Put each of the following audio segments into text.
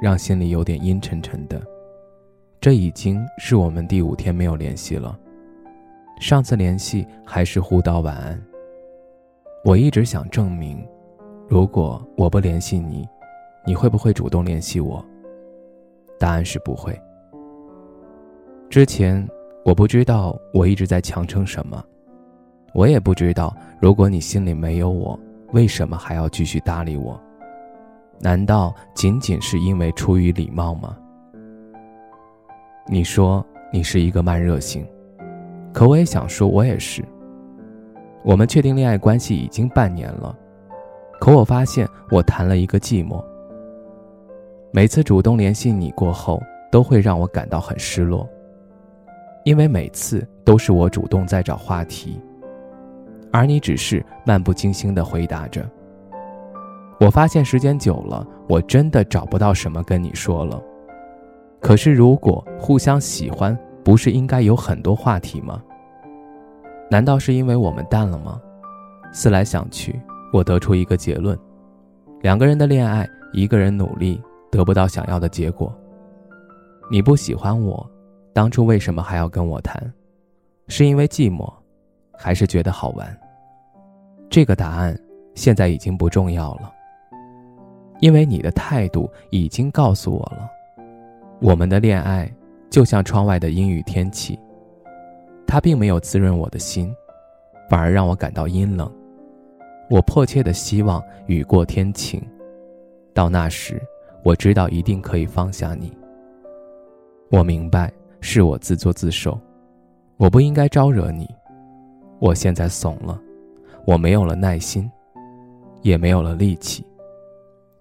让心里有点阴沉沉的。这已经是我们第五天没有联系了。上次联系还是互道晚安。我一直想证明，如果我不联系你，你会不会主动联系我？答案是不会。之前我不知道我一直在强撑什么，我也不知道如果你心里没有我，为什么还要继续搭理我？难道仅仅是因为出于礼貌吗？你说你是一个慢热型，可我也想说，我也是。我们确定恋爱关系已经半年了，可我发现我谈了一个寂寞。每次主动联系你过后，都会让我感到很失落，因为每次都是我主动在找话题，而你只是漫不经心的回答着。我发现时间久了，我真的找不到什么跟你说了。可是，如果互相喜欢，不是应该有很多话题吗？难道是因为我们淡了吗？思来想去，我得出一个结论：两个人的恋爱，一个人努力得不到想要的结果。你不喜欢我，当初为什么还要跟我谈？是因为寂寞，还是觉得好玩？这个答案现在已经不重要了。因为你的态度已经告诉我了，我们的恋爱就像窗外的阴雨天气，它并没有滋润我的心，反而让我感到阴冷。我迫切的希望雨过天晴，到那时，我知道一定可以放下你。我明白是我自作自受，我不应该招惹你。我现在怂了，我没有了耐心，也没有了力气。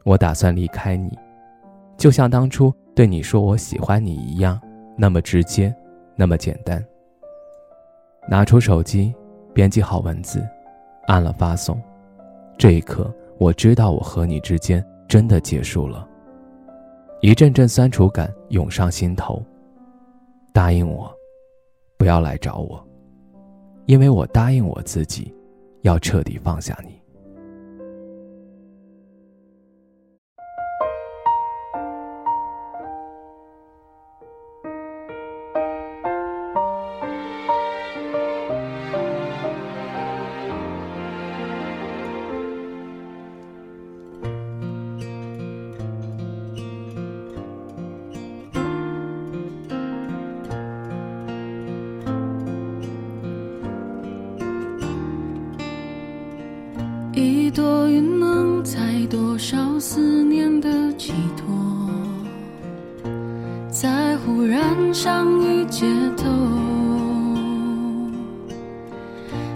我打算离开你，就像当初对你说我喜欢你一样，那么直接，那么简单。拿出手机，编辑好文字，按了发送。这一刻，我知道我和你之间真的结束了。一阵阵酸楚感涌上心头。答应我，不要来找我，因为我答应我自己，要彻底放下你。一朵云能载多少思念的寄托，在忽然相遇街头。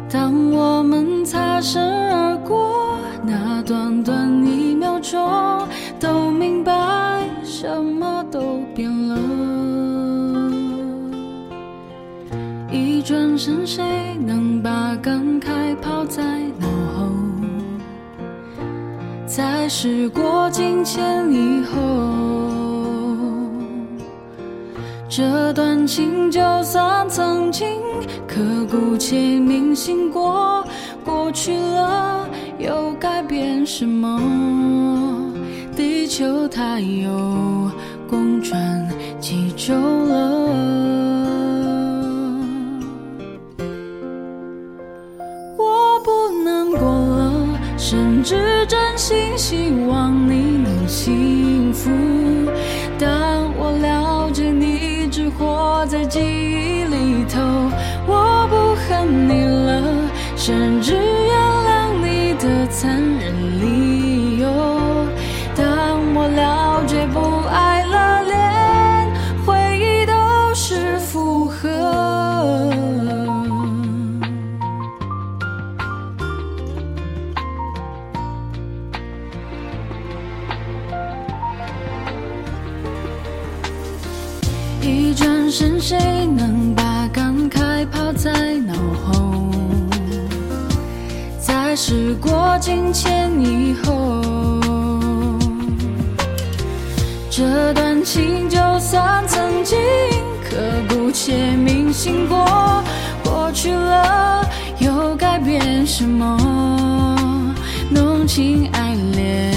当我们擦身而过，那短短一秒钟，都明白什么都变了。一转身，谁能把感慨抛在脑？在时过境迁以后，这段情就算曾经刻骨且铭心过，过去了又改变什么？地球它又公转几周希望你能幸福，但我了解你只活在记忆里头。我不恨你了，甚至原谅你的残忍理是，谁能把感慨抛在脑后？在时过境迁以后，这段情就算曾经刻骨且铭心过，过去了又改变什么？浓情爱恋。